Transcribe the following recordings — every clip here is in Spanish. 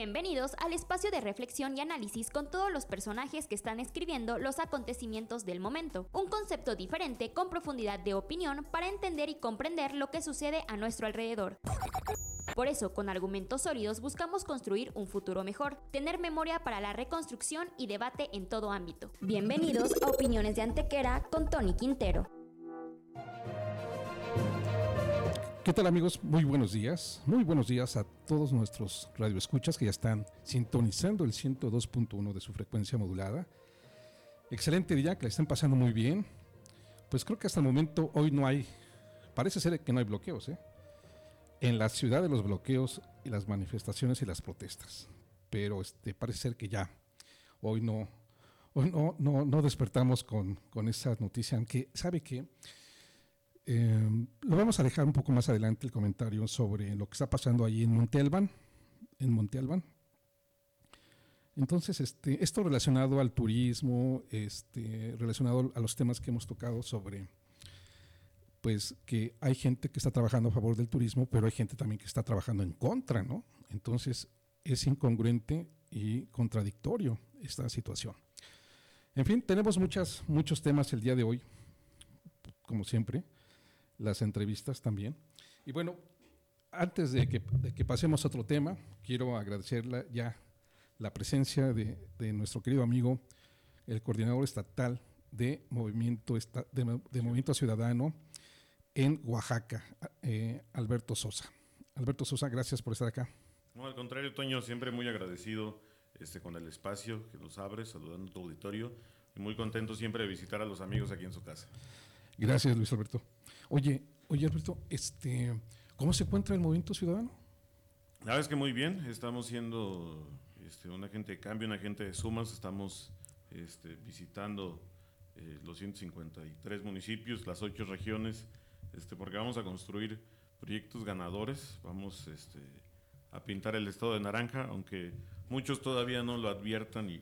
Bienvenidos al espacio de reflexión y análisis con todos los personajes que están escribiendo los acontecimientos del momento. Un concepto diferente con profundidad de opinión para entender y comprender lo que sucede a nuestro alrededor. Por eso, con argumentos sólidos buscamos construir un futuro mejor, tener memoria para la reconstrucción y debate en todo ámbito. Bienvenidos a Opiniones de Antequera con Tony Quintero. ¿Qué tal amigos? Muy buenos días. Muy buenos días a todos nuestros radioescuchas que ya están sintonizando el 102.1 de su frecuencia modulada. Excelente día, que la estén pasando muy bien. Pues creo que hasta el momento hoy no hay, parece ser que no hay bloqueos, ¿eh? En la ciudad de los bloqueos y las manifestaciones y las protestas. Pero este, parece ser que ya, hoy no, hoy no, no, no despertamos con, con, esa noticia, aunque sabe que eh, lo vamos a dejar un poco más adelante el comentario sobre lo que está pasando ahí en Monte en Entonces, este, esto relacionado al turismo, este, relacionado a los temas que hemos tocado sobre pues que hay gente que está trabajando a favor del turismo, pero hay gente también que está trabajando en contra, ¿no? Entonces es incongruente y contradictorio esta situación. En fin, tenemos muchas, muchos temas el día de hoy, como siempre, las entrevistas también. Y bueno, antes de que, pasemos a otro tema, quiero agradecerle ya la presencia de, nuestro querido amigo, el coordinador estatal de Movimiento, de Movimiento Ciudadano, en Oaxaca, eh, Alberto Sosa. Alberto Sosa, gracias por estar acá. No, al contrario, Toño, siempre muy agradecido este, con el espacio que nos abres, saludando a tu auditorio y muy contento siempre de visitar a los amigos aquí en su casa. Gracias, Luis Alberto. Oye, oye, Alberto, este, ¿cómo se encuentra el movimiento ciudadano? La verdad es que muy bien, estamos siendo este, un agente de cambio, un agente de sumas, estamos este, visitando eh, los 153 municipios, las ocho regiones este, porque vamos a construir proyectos ganadores, vamos este, a pintar el estado de naranja, aunque muchos todavía no lo adviertan y,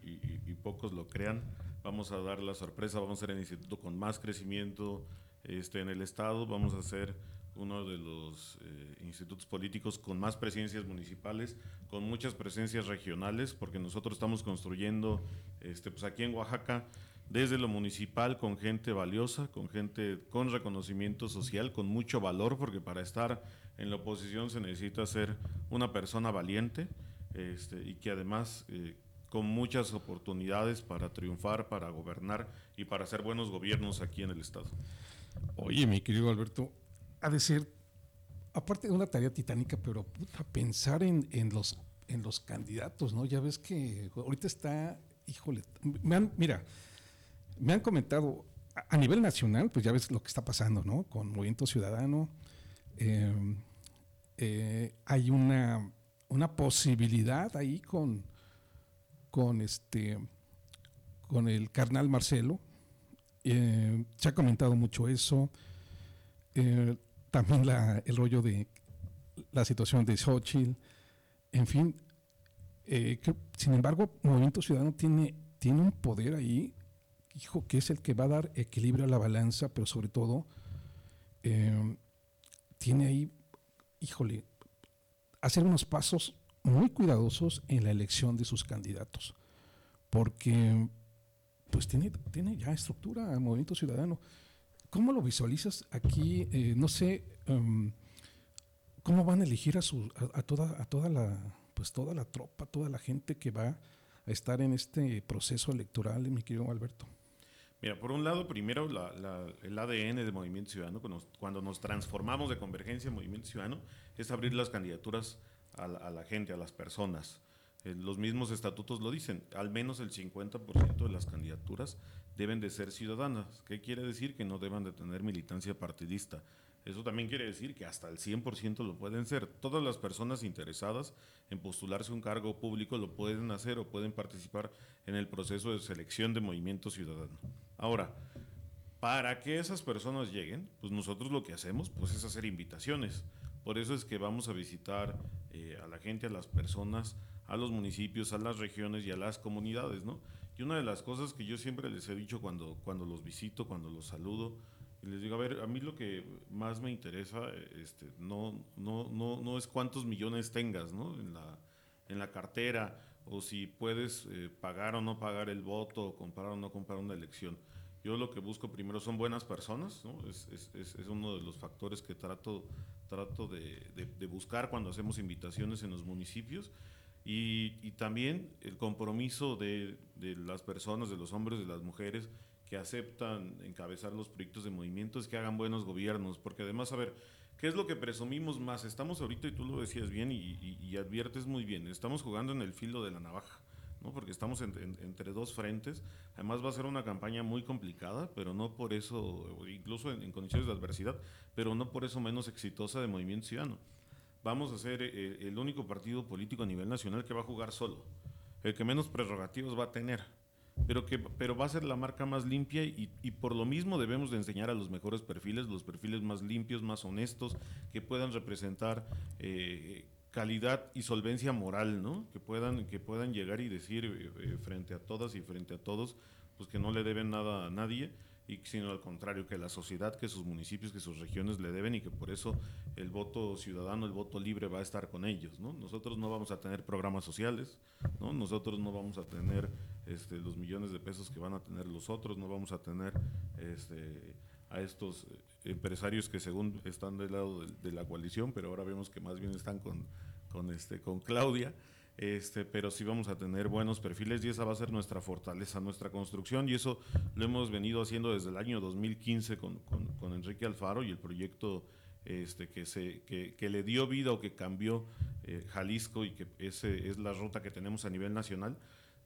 pocos lo crean, vamos a dar la sorpresa, vamos a ser el instituto con más crecimiento este, en el estado, vamos a ser uno de los eh, institutos políticos con más presencias municipales, con muchas presencias regionales, porque nosotros estamos construyendo este, pues aquí en Oaxaca desde lo municipal con gente valiosa, con gente con reconocimiento social, con mucho valor, porque para estar en la oposición se necesita ser una persona valiente este, y que además eh, con muchas oportunidades para triunfar, para gobernar y para hacer buenos gobiernos aquí en el Estado. Oye, mi querido Alberto, ha de ser, aparte de una tarea titánica, pero puta, pensar en, los, candidatos, ¿no? Ya ves que ahorita está, híjole, me mira, me han comentado a, nivel nacional, pues ya ves lo que está pasando, ¿no? Con Movimiento Ciudadano. Eh, eh, hay una, una posibilidad ahí con, con este con el carnal Marcelo. Eh, se ha comentado mucho eso. también la, el rollo de la situación de Xochitl. En fin, sin embargo, Movimiento Ciudadano tiene, tiene un poder ahí hijo, que es el que va a dar equilibrio a la balanza, pero sobre todo eh, tiene ahí, híjole, hacer unos pasos muy cuidadosos en la elección de sus candidatos, porque pues tiene, tiene ya estructura movimiento ciudadano. ¿Cómo lo visualizas aquí? Eh, no sé, um, ¿cómo van a elegir a, su, a, toda, a toda, la, pues toda la tropa, toda la gente que va a estar en este proceso electoral, mi querido Alberto? Mira, por un lado, primero el ADN de Movimiento Ciudadano, cuando nos, transformamos de Convergencia en Movimiento Ciudadano, es abrir las candidaturas a la, gente, a las personas. Eh, los mismos estatutos lo dicen, al menos el 50% de las candidaturas deben de ser ciudadanas. ¿Qué quiere decir? Que no deben de tener militancia partidista. Eso también quiere decir que hasta el 100% lo pueden ser. Todas las personas interesadas en postularse un cargo público lo pueden hacer o pueden participar en el proceso de selección de movimiento ciudadano. Ahora, para que esas personas lleguen, pues nosotros lo que hacemos pues es hacer invitaciones. Por eso es que vamos a visitar eh, a la gente, a las personas, a los municipios, a las regiones y a las comunidades, ¿no? Y una de las cosas que yo siempre les he dicho cuando, cuando los visito, cuando los saludo, y les digo, a ver, a mí lo que más me interesa este, no, no, no, no es cuántos millones tengas ¿no? en, la, en la cartera o si puedes eh, pagar o no pagar el voto, o comprar o no comprar una elección. Yo lo que busco primero son buenas personas, es, es, es, uno de los factores que trato, trato de, de, de, buscar cuando hacemos invitaciones en los municipios y, y también el compromiso de, de, las personas, de los hombres, de las mujeres que aceptan encabezar los proyectos de movimientos, que hagan buenos gobiernos, porque además, a ver, ¿qué es lo que presumimos más? Estamos ahorita, y tú lo decías bien y, y, y adviertes muy bien, estamos jugando en el filo de la navaja. ¿no? porque estamos en, en, entre dos frentes. Además va a ser una campaña muy complicada, pero no por eso, incluso en, en condiciones de adversidad, pero no por eso menos exitosa de Movimiento Ciudadano. Vamos a ser eh, el único partido político a nivel nacional que va a jugar solo, el que menos prerrogativos va a tener, pero, que, pero va a ser la marca más limpia y, y, por lo mismo debemos de enseñar a los mejores perfiles, los perfiles más limpios, más honestos, que puedan representar eh, calidad y solvencia moral, ¿no? Que puedan, que puedan llegar y decir eh, frente a todas y frente a todos, pues que no le deben nada a nadie, y sino al contrario, que la sociedad, que sus municipios, que sus regiones le deben y que por eso el voto ciudadano, el voto libre va a estar con ellos. ¿no? Nosotros no vamos a tener programas sociales, ¿no? nosotros no vamos a tener este, los millones de pesos que van a tener los otros, no vamos a tener este, a estos empresarios que según están del lado de, la coalición, pero ahora vemos que más bien están con, con, este, con Claudia. Este, pero sí vamos a tener buenos perfiles y esa va a ser nuestra fortaleza, nuestra construcción. Y eso lo hemos venido haciendo desde el año 2015 con, con, con Enrique Alfaro y el proyecto este, que, se, que, le dio vida o que cambió eh, Jalisco y que ese es la ruta que tenemos a nivel nacional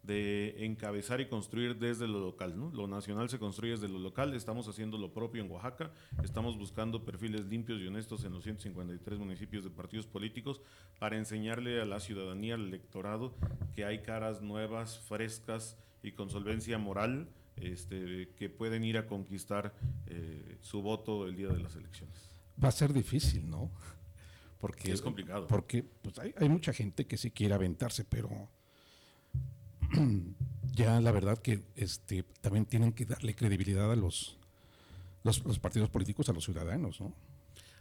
de encabezar y construir desde lo local. ¿no? Lo nacional se construye desde lo local, estamos haciendo lo propio en Oaxaca, estamos buscando perfiles limpios y honestos en los 153 municipios de partidos políticos para enseñarle a la ciudadanía, al electorado, que hay caras nuevas, frescas y con solvencia moral este, que pueden ir a conquistar eh, su voto el día de las elecciones. Va a ser difícil, ¿no? Porque es complicado. Porque pues, hay, hay mucha gente que sí quiere aventarse, pero ya la verdad que este, también tienen que darle credibilidad a los, los, los, partidos políticos, a los ciudadanos, ¿no?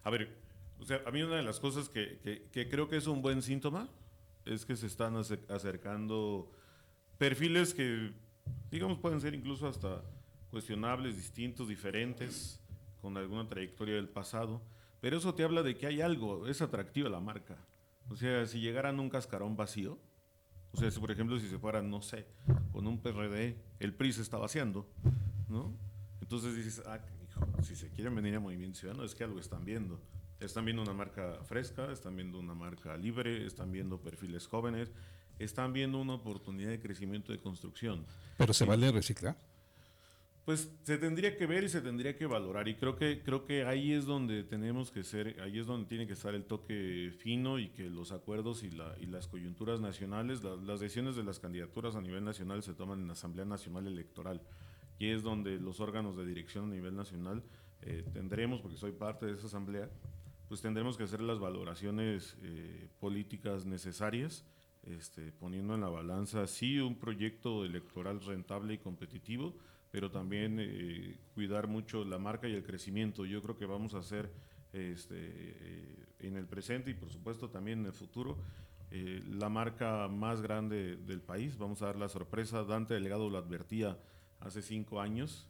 A ver, o sea, a mí una de las cosas que, que, que creo que es un buen síntoma es que se están acercando perfiles que, digamos, pueden ser incluso hasta cuestionables, distintos, diferentes, con alguna trayectoria del pasado, pero eso te habla de que hay algo, es atractiva la marca. O sea, si llegaran un cascarón vacío, o sea, si, por ejemplo, si se fuera, no sé, con un PRD, el PRI se está vaciando, ¿no? Entonces dices, ah, hijo, si se quieren venir a Movimiento Ciudadano es que algo están viendo. Están viendo una marca fresca, están viendo una marca libre, están viendo perfiles jóvenes, están viendo una oportunidad de crecimiento de construcción. ¿Pero se vale reciclar? Pues se tendría que ver y se tendría que valorar. Y creo que creo que ahí es donde tenemos que ser, ahí es donde tiene que estar el toque fino y que los acuerdos y, la, y las coyunturas nacionales, la, las decisiones de las candidaturas a nivel nacional se toman en la Asamblea Nacional Electoral. Y es donde los órganos de dirección a nivel nacional eh, tendremos, porque soy parte de esa asamblea, pues tendremos que hacer las valoraciones eh, políticas necesarias, este, poniendo en la balanza sí un proyecto electoral rentable y competitivo, pero también eh, cuidar mucho la marca y el crecimiento. Yo creo que vamos a hacer este, eh, en el presente y por supuesto también en el futuro eh, la marca más grande del país. Vamos a dar la sorpresa. Dante Delegado lo advertía hace cinco años,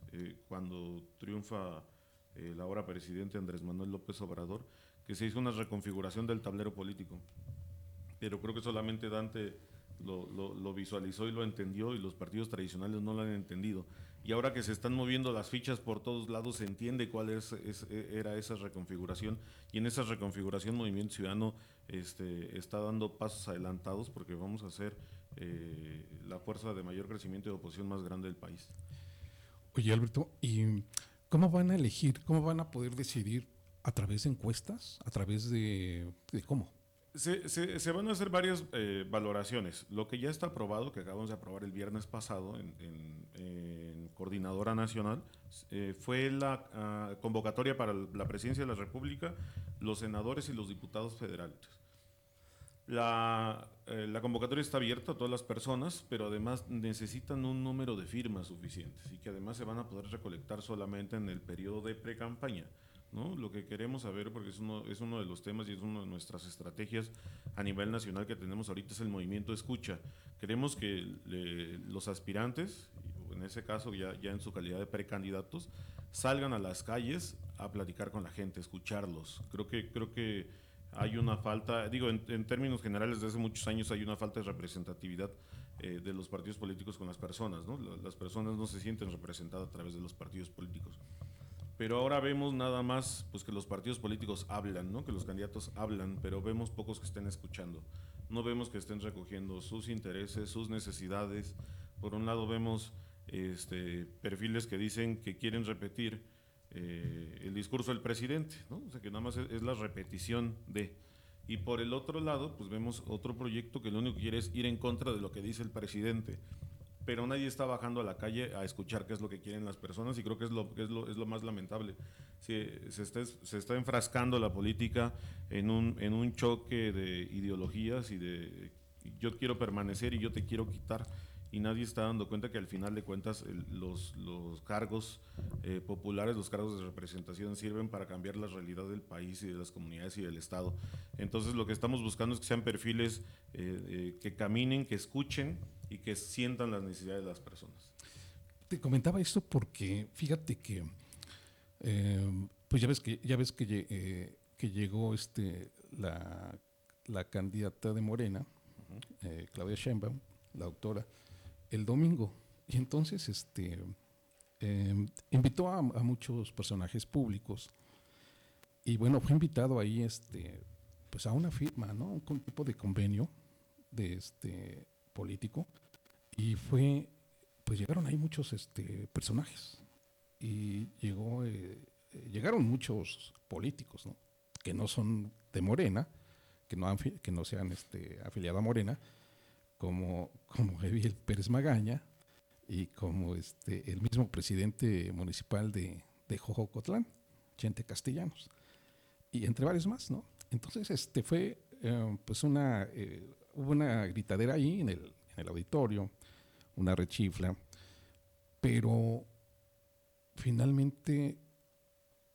cuando triunfa el ahora presidente Andrés Manuel López Obrador, que se hizo una reconfiguración del tablero político. Pero creo que solamente Dante lo, visualizó y lo entendió y los partidos tradicionales no lo han entendido y ahora que se están moviendo las fichas por todos lados se entiende cuál es, es, era esa reconfiguración y en esa reconfiguración Movimiento Ciudadano este, está dando pasos adelantados porque vamos a ser eh, la fuerza de mayor crecimiento y oposición más grande del país. Oye Alberto, ¿y cómo van a elegir, cómo van a poder decidir a través de encuestas, a través de cómo? Se, se, van a hacer varias eh, valoraciones. Lo que ya está aprobado, que acabamos de aprobar el viernes pasado en, Coordinadora Nacional, eh, fue la uh, convocatoria para la presidencia de la República, los senadores y los diputados federales. La, eh, la, convocatoria está abierta a todas las personas, pero además necesitan un número de firmas suficientes y que además se van a poder recolectar solamente en el periodo de pre-campaña. ¿No? Lo que queremos saber, porque es uno, es uno de los temas y es una de nuestras estrategias a nivel nacional que tenemos ahorita, es el movimiento escucha. Queremos que los aspirantes, en ese caso ya, ya en su calidad de precandidatos, salgan a las calles a platicar con la gente, escucharlos. Creo que, creo que hay una falta, digo, en, términos generales, desde hace muchos años hay una falta de representatividad eh, de los partidos políticos con las personas, ¿no? Las personas no se sienten representadas a través de los partidos políticos pero ahora vemos nada más pues que los partidos políticos hablan, ¿no? que los candidatos hablan, pero vemos pocos que estén escuchando. No vemos que estén recogiendo sus intereses, sus necesidades. Por un lado vemos este, perfiles que dicen que quieren repetir eh, el discurso del presidente, ¿no? o sea que nada más es, es, la repetición de. Y por el otro lado, pues vemos otro proyecto que lo único que quiere es ir en contra de lo que dice el presidente pero nadie está bajando a la calle a escuchar qué es lo que quieren las personas y creo que es lo, es lo, es lo más lamentable. se, está, se está enfrascando la política en un, en un choque de ideologías y de yo quiero permanecer y yo te quiero quitar y nadie está dando cuenta que al final de cuentas los, los, cargos eh, populares, los cargos de representación sirven para cambiar la realidad del país y de las comunidades y del Estado. Entonces lo que estamos buscando es que sean perfiles eh, eh, que caminen, que escuchen y que sientan las necesidades de las personas. Te comentaba esto porque fíjate que, pues ya ves que, ya ves que, que llegó este, la, la, candidata de Morena, Claudia Sheinbaum, la doctora, el domingo. Y entonces este, em, invitó a, muchos personajes públicos. Y bueno, fue invitado ahí este, pues a una firma, ¿no? Un tipo de convenio de este político. Y fue, pues llegaron ahí muchos este, personajes. Y llegó, eh, llegaron muchos políticos, ¿no? Que no son de Morena, que no, han, que no se han este, afiliado a Morena, como, como Eviel Pérez Magaña y como este, el mismo presidente municipal de, de Jojocotlán, Chente Castellanos, y entre varios más, ¿no? Entonces, este fue, eh, pues una, eh, hubo una gritadera ahí en el, en el auditorio, una rechifla, pero finalmente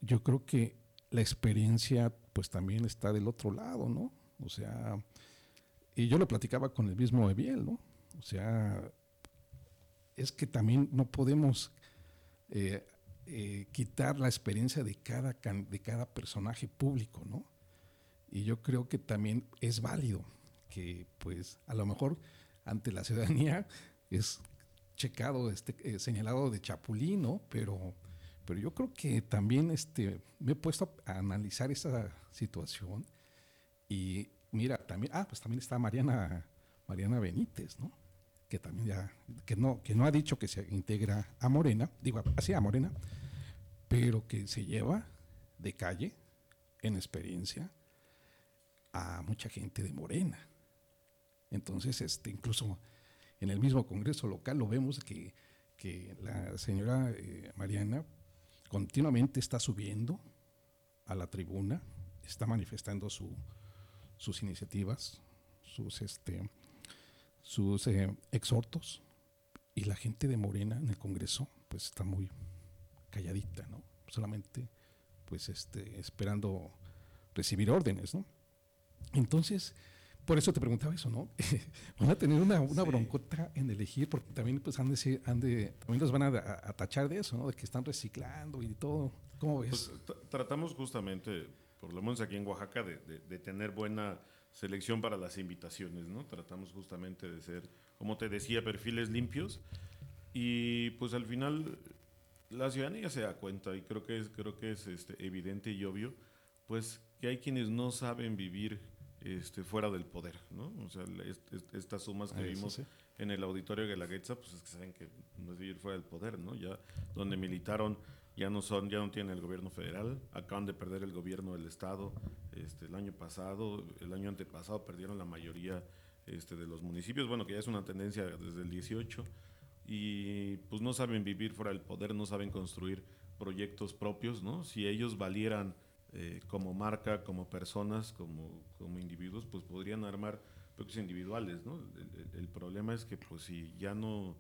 yo creo que la experiencia pues también está del otro lado, ¿no? O sea, y yo lo platicaba con el mismo Eviel, ¿no? O sea, es que también no podemos eh, eh, quitar la experiencia de cada, de cada personaje público, ¿no? Y yo creo que también es válido que, pues, a lo mejor ante la ciudadanía es checado, este, eh, señalado de chapulín, ¿no? Pero, pero yo creo que también este, me he puesto a analizar esa situación y mira, también, ah, pues también está Mariana, Mariana Benítez, ¿no? Que también ya, que no, que no ha dicho que se integra a Morena, digo, así a Morena, pero que se lleva de calle, en experiencia, a mucha gente de Morena. Entonces, este, incluso en el mismo Congreso local lo vemos que, que la señora eh, Mariana continuamente está subiendo a la tribuna, está manifestando su, sus iniciativas, sus, este, sus eh, exhortos, y la gente de Morena en el Congreso pues está muy calladita, ¿no? Solamente pues este, esperando recibir órdenes, ¿no? Entonces, por eso te preguntaba eso, ¿no? van a tener una, una broncota en elegir, porque también pues han de, han de también los van a, tachar de eso, ¿no? De que están reciclando y todo. ¿Cómo ves? Pues, tratamos justamente por lo menos aquí en Oaxaca, de, de, tener buena selección para las invitaciones, ¿no? Tratamos justamente de ser, como te decía, perfiles limpios y pues al final la ciudadanía se da cuenta y creo que es, creo que es este, evidente y obvio, pues que hay quienes no saben vivir este, fuera del poder, ¿no? O sea, estas sumas que vimos en el auditorio de la Guetza, pues es que saben que no es vivir fuera del poder, ¿no? Ya donde militaron ya no son, ya no tienen el gobierno federal, acaban de perder el gobierno del estado este, el año pasado, el año antepasado perdieron la mayoría este, de los municipios, bueno que ya es una tendencia desde el 18 y pues no saben vivir fuera del poder, no saben construir proyectos propios, ¿no? Si ellos valieran eh, como marca, como personas, como, como individuos, pues podrían armar proyectos individuales, ¿no? El, el, problema es que pues si ya no,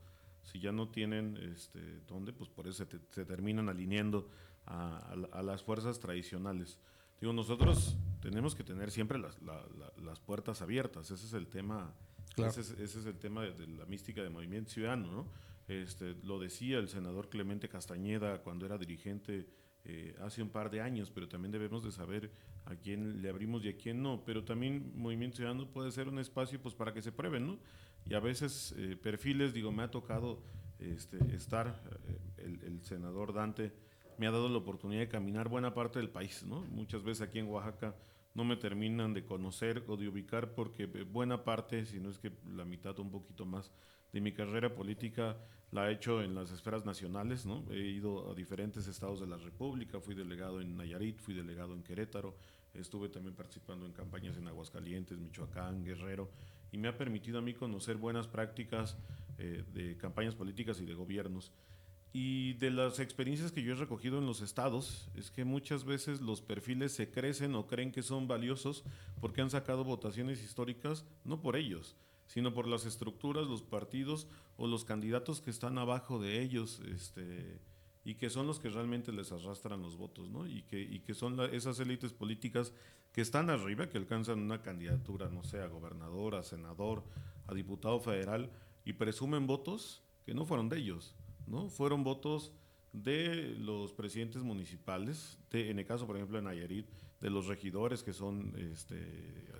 si ya no tienen este, dónde, pues por eso se, te, se terminan alineando a, a, a, las fuerzas tradicionales. Digo, nosotros tenemos que tener siempre las, la, la, las puertas abiertas, ese es el tema, claro. ese, es, ese, es, el tema de, de, la mística del movimiento ciudadano, ¿no? Este, lo decía el senador Clemente Castañeda cuando era dirigente eh, hace un par de años, pero también debemos de saber a quién le abrimos y a quién no. Pero también Movimiento Ciudadano puede ser un espacio pues, para que se prueben, ¿no? Y a veces eh, perfiles, digo, me ha tocado este, estar, eh, el, el, senador Dante me ha dado la oportunidad de caminar buena parte del país, ¿no? Muchas veces aquí en Oaxaca no me terminan de conocer o de ubicar porque buena parte, si no es que la mitad o un poquito más de mi carrera política la he hecho en las esferas nacionales, ¿no? He ido a diferentes estados de la República, fui delegado en Nayarit, fui delegado en Querétaro, estuve también participando en campañas en Aguascalientes, Michoacán, Guerrero, y me ha permitido a mí conocer buenas prácticas eh, de campañas políticas y de gobiernos. Y de las experiencias que yo he recogido en los estados, es que muchas veces los perfiles se crecen o creen que son valiosos porque han sacado votaciones históricas, no por ellos, sino por las estructuras, los partidos o los candidatos que están abajo de ellos, este, y que son los que realmente les arrastran los votos, ¿no? Y que, y que son esas élites políticas que están arriba, que alcanzan una candidatura, no sé, a gobernador, a senador, a diputado federal, y presumen votos que no fueron de ellos, ¿no? Fueron votos de los presidentes municipales, de, en el caso, por ejemplo, de Nayarit, de los regidores que son este,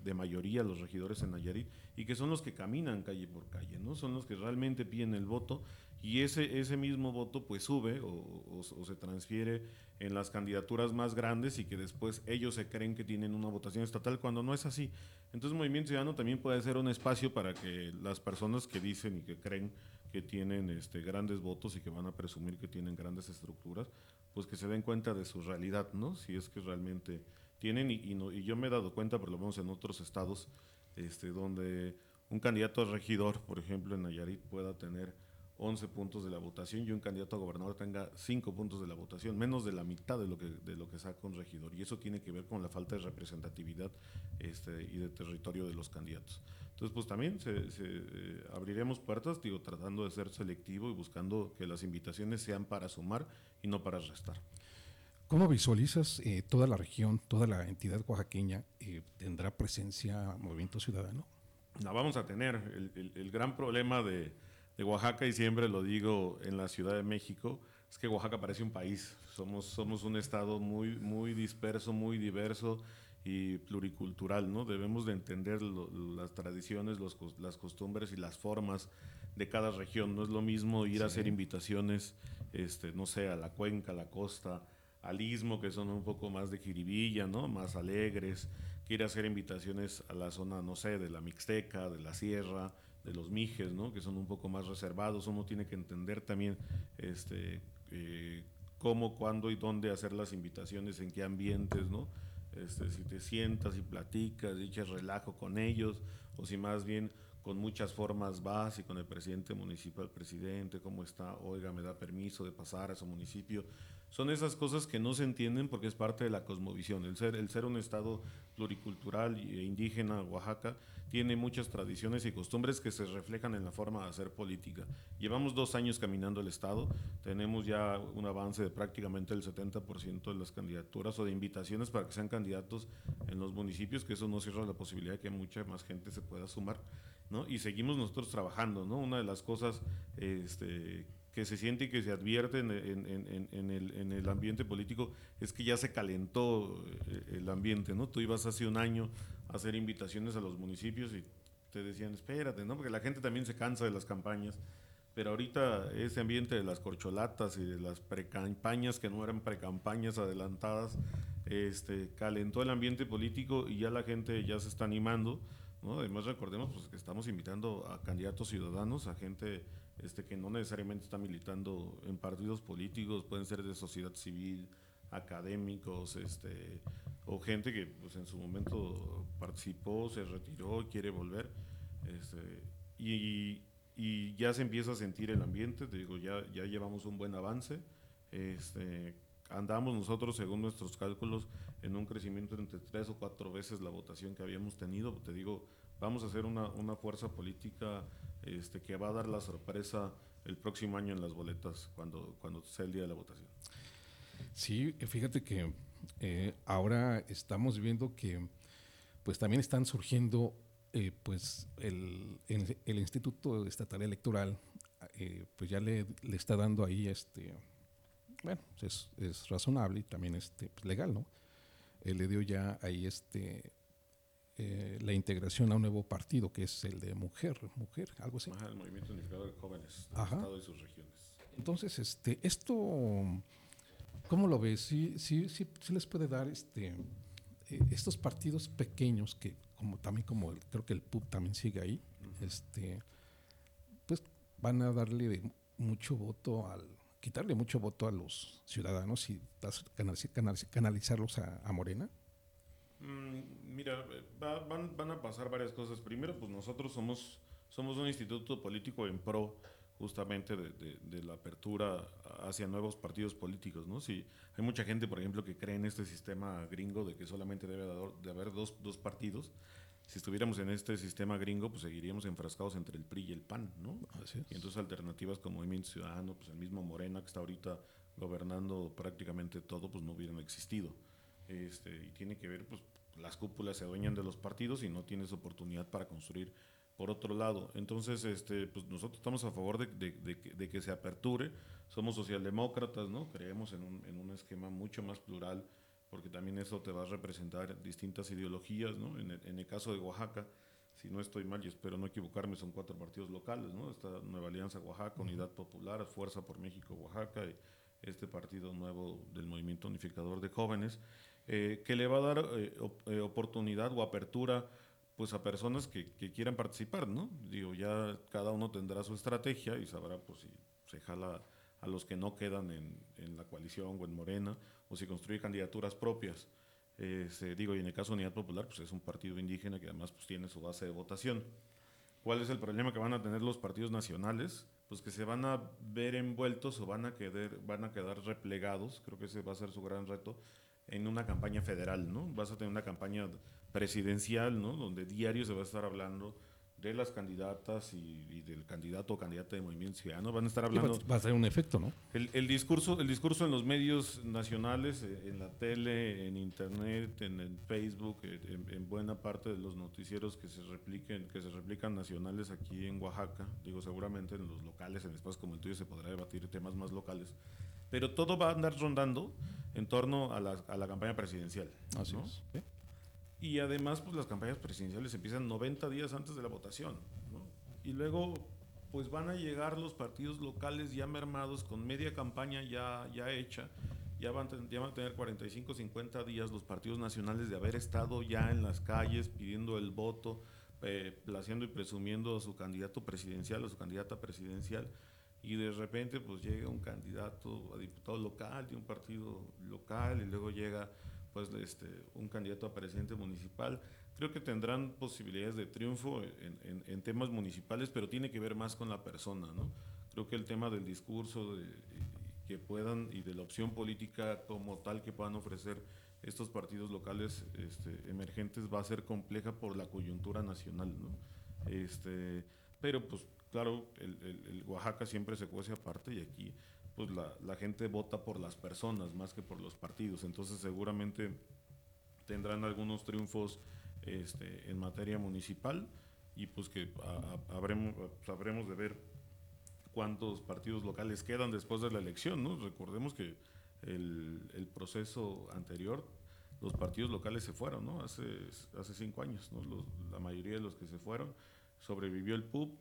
de mayoría los regidores en Nayarit y que son los que caminan calle por calle, ¿no? Son los que realmente piden el voto y ese, ese mismo voto pues sube o, se transfiere en las candidaturas más grandes y que después ellos se creen que tienen una votación estatal cuando no es así. Entonces Movimiento Ciudadano también puede ser un espacio para que las personas que dicen y que creen que tienen este, grandes votos y que van a presumir que tienen grandes estructuras, pues que se den cuenta de su realidad, ¿no? Si es que realmente tienen, y, no, y, yo me he dado cuenta, por lo menos en otros estados, este, donde un candidato a regidor, por ejemplo en Nayarit, pueda tener 11 puntos de la votación y un candidato a gobernador tenga 5 puntos de la votación, menos de la mitad de lo que, de lo que saca un regidor. Y eso tiene que ver con la falta de representatividad este, y de territorio de los candidatos. Entonces, pues también se, eh, abriremos puertas, digo, tratando de ser selectivo y buscando que las invitaciones sean para sumar y no para restar. ¿Cómo visualizas eh, toda la región, toda la entidad oaxaqueña eh, tendrá presencia Movimiento Ciudadano? La vamos a tener. El, el, el gran problema de, de, Oaxaca, y siempre lo digo en la Ciudad de México, es que Oaxaca parece un país. Somos, somos un estado muy, muy disperso, muy diverso y pluricultural, ¿no? Debemos de entender lo, las tradiciones, los, las costumbres y las formas de cada región. No es lo mismo ir sí. a hacer invitaciones, este, no sé, a la cuenca, a la costa, al que son un poco más de jiribilla, ¿no? Más alegres, quiere hacer invitaciones a la zona, no sé, de la Mixteca, de la Sierra, de los Mijes, ¿no? Que son un poco más reservados. Uno tiene que entender también este, eh, cómo, cuándo y dónde hacer las invitaciones, en qué ambientes, ¿no? Este, si te sientas y platicas, y relajo con ellos, o si más bien con muchas formas vas y con el presidente municipal, presidente, cómo está, oiga, me da permiso de pasar a su municipio. Son esas cosas que no se entienden porque es parte de la cosmovisión. El ser, el ser un estado pluricultural e indígena, Oaxaca, tiene muchas tradiciones y costumbres que se reflejan en la forma de hacer política. Llevamos dos años caminando el estado, tenemos ya un avance de prácticamente el 70% de las candidaturas o de invitaciones para que sean candidatos en los municipios, que eso no cierra la posibilidad de que mucha más gente se pueda sumar. ¿no? Y seguimos nosotros trabajando, ¿no? Una de las cosas este, que se siente y que se advierte en, en, en, en, el, el ambiente político es que ya se calentó eh, el ambiente, ¿no? Tú ibas hace un año a hacer invitaciones a los municipios y te decían, espérate, ¿no? Porque la gente también se cansa de las campañas. Pero ahorita ese ambiente de las corcholatas y de las precampañas que no eran precampañas adelantadas, este, calentó el ambiente político y ya la gente ya se está animando. ¿no? Además recordemos pues, que estamos invitando a candidatos ciudadanos, a gente este, que no necesariamente está militando en partidos políticos, pueden ser de sociedad civil, académicos, este, o gente que pues, en su momento participó, se retiró quiere volver. Este, y, y, ya se empieza a sentir el ambiente, te digo, ya, ya llevamos un buen avance. Este, andamos nosotros, según nuestros cálculos, en un crecimiento entre tres o cuatro veces la votación que habíamos tenido. Te digo, vamos a hacer una, una fuerza política este, que va a dar la sorpresa el próximo año en las boletas cuando, cuando sea el día de la votación. Sí, fíjate que eh, ahora estamos viendo que pues también están surgiendo eh, pues el, el, Instituto Estatal Electoral eh, pues ya le, le, está dando ahí este bueno es, es razonable y también este pues legal no le dio ya ahí este eh, la integración a un nuevo partido que es el de mujer mujer algo así Ajá, el movimiento unificador de jóvenes del Ajá. estado y sus regiones entonces este esto cómo lo ves sí sí sí, sí les puede dar este eh, estos partidos pequeños que como también como el, creo que el PUB también sigue ahí uh -huh. este pues van a darle mucho voto al quitarle mucho voto a los ciudadanos y canaliz canalizarlos a, a Morena mira va, van, van, a pasar varias cosas primero pues nosotros somos somos un instituto político en pro justamente de, de, de, la apertura hacia nuevos partidos políticos, ¿no? Si hay mucha gente, por ejemplo, que cree en este sistema gringo de que solamente debe de haber dos, dos partidos. Si estuviéramos en este sistema gringo, pues seguiríamos enfrascados entre el PRI y el PAN, ¿no? Así es. Y entonces alternativas como Movimiento Ciudadano, pues el mismo Morena que está ahorita gobernando prácticamente todo, pues no hubieran existido. Este, y tiene que ver, pues las cúpulas se adueñan de los partidos y no tienes oportunidad para construir por otro lado. Entonces, este, pues nosotros estamos a favor de, de, de, que, de, que, se aperture, somos socialdemócratas, ¿no? Creemos en un, en un, esquema mucho más plural, porque también eso te va a representar distintas ideologías, ¿no? En el, en el caso de Oaxaca, si no estoy mal y espero no equivocarme, son cuatro partidos locales, ¿no? Está Nueva Alianza Oaxaca, Unidad Popular, Fuerza por México Oaxaca, y este partido nuevo del Movimiento Unificador de Jóvenes, eh, que le va a dar eh, eh, oportunidad o apertura pues a personas que, quieran participar, ¿no? Digo, ya cada uno tendrá su estrategia y sabrá pues si se jala a los que no quedan en, la coalición o en Morena, o si construye candidaturas propias. Se, digo, y en el caso de Unidad Popular, pues es un partido indígena que además pues tiene su base de votación. ¿Cuál es el problema que van a tener los partidos nacionales? Pues que se van a ver envueltos o van a, quedar, van a quedar replegados, creo que ese va a ser su gran reto, en una campaña federal, ¿no? Vas a tener una campaña presidencial, ¿no? Donde diario se va a estar hablando de las candidatas y, y del candidato o candidata de Movimiento Ciudadano. Van a estar hablando... Va a ser un efecto, ¿no? El, el, discurso, el discurso en los medios nacionales, eh, en la tele, en internet, en, en Facebook, en, en, buena parte de los noticieros que se repliquen, que se replican nacionales aquí en Oaxaca, digo seguramente en los locales, en espacios como el tuyo se podrá debatir temas más locales, pero todo va a andar rondando en torno a la, a la campaña presidencial. Así ¿no? es. ¿Sí? Y además, pues las campañas presidenciales empiezan 90 días antes de la votación. ¿no? Y luego, pues van a llegar los partidos locales ya mermados, con media campaña ya, ya hecha. Ya van, ya van a tener 45, 50 días los partidos nacionales de haber estado ya en las calles pidiendo el voto, eh, placiendo y presumiendo a su candidato presidencial o su candidata presidencial. Y de repente, pues llega un candidato a diputado local de un partido local y luego llega pues este, un candidato a presidente municipal. Creo que tendrán posibilidades de triunfo en, en, en, temas municipales, pero tiene que ver más con la persona, ¿no? Creo que el tema del discurso de, que puedan y de la opción política como tal que puedan ofrecer estos partidos locales este, emergentes va a ser compleja por la coyuntura nacional, ¿no? Este, pero pues claro, el, el, el Oaxaca siempre se cuece aparte y aquí pues la, la, gente vota por las personas más que por los partidos. Entonces seguramente tendrán algunos triunfos este, en materia municipal y pues que habremos, sabremos de ver cuántos partidos locales quedan después de la elección. ¿no? Recordemos que el, el proceso anterior, los partidos locales se fueron, ¿no? hace, hace cinco años, ¿no? Los, la mayoría de los que se fueron, sobrevivió el PUB,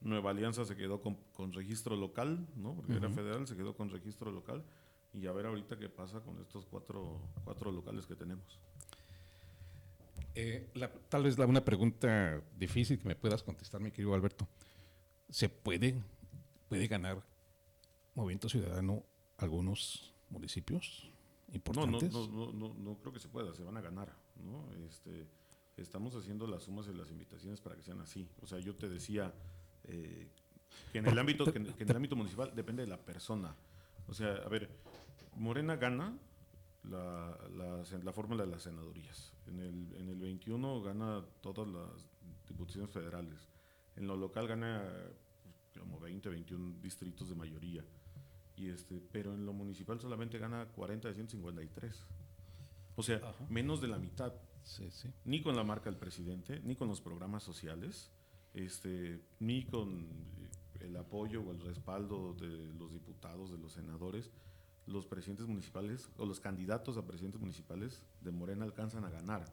Nueva Alianza se quedó con, con registro local, ¿no? Porque uh -huh. era federal, se quedó con registro local. Y a ver ahorita qué pasa con estos cuatro, cuatro locales que tenemos. Eh, la, tal vez la, una pregunta difícil que me puedas contestar, mi querido Alberto. ¿Se puede, puede ganar Movimiento Ciudadano algunos municipios importantes? No, no, no, no, no creo que se pueda, se van a ganar, ¿no? Este, estamos haciendo las sumas y las invitaciones para que sean así. O sea, yo te decía, eh, que, en el ámbito, que, en, que en el ámbito municipal depende de la persona. O sea, a ver, Morena gana la, la, la fórmula de las senadurías. En el, en el 21 gana todas las diputaciones federales. En lo local gana pues, como 20, 21 distritos de mayoría. Y este, pero en lo municipal solamente gana 40 de 153. O sea, Ajá. menos de la mitad Sí, sí. ni con la marca del presidente, ni con los programas sociales, este, ni con eh, el apoyo o el respaldo de los diputados, de los senadores, los presidentes municipales o los candidatos a presidentes municipales de Morena alcanzan a ganar.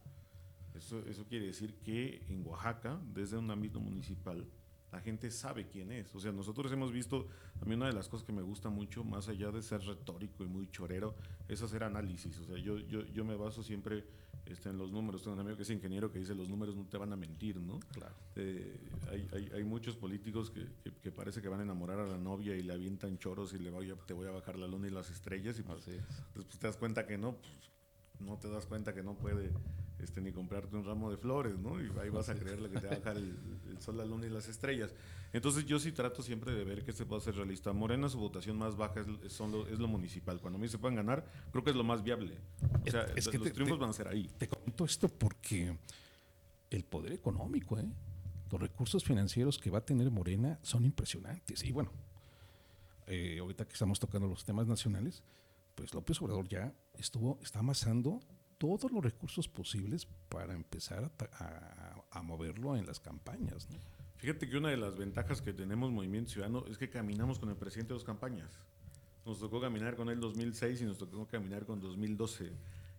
Eso, eso quiere decir que en Oaxaca, desde un ámbito municipal, la gente sabe quién es. O sea, nosotros hemos visto, a mí una de las cosas que me gusta mucho, más allá de ser retórico y muy chorero, es hacer análisis. O sea, yo, yo, yo me baso siempre este, en los números. Tengo un amigo que es ingeniero que dice los números no te van a mentir, ¿no? Claro. Eh, hay, hay, hay muchos políticos que, que, que parece que van a enamorar a la novia y le avientan choros y le voy a, te voy a bajar la luna y las estrellas y pues, Así es. después te das cuenta que no, pues, no te das cuenta que no puede este, ni comprarte un ramo de flores, ¿no? Y ahí vas a creerle que te va a bajar el, el sol, la luna y las estrellas. Entonces yo sí trato siempre de ver que este pueda ser realista. Morena su votación más baja es, son lo, es lo municipal. Cuando a mí se puedan ganar, creo que es lo más viable. O sea, Es que los te- triunfos te- van a ser ahí. Te comento esto porque el poder económico, ¿eh? los recursos financieros que va a tener Morena son impresionantes. Y bueno, eh, ahorita que estamos tocando los temas nacionales, pues López Obrador ya estuvo, está amasando todos los recursos posibles para empezar a, a- a moverlo en las campañas. ¿no? Fíjate que una de las ventajas que tenemos Movimiento Ciudadano es que caminamos con el presidente dos campañas. Nos tocó caminar con él 2006 y nos tocó caminar con 2012.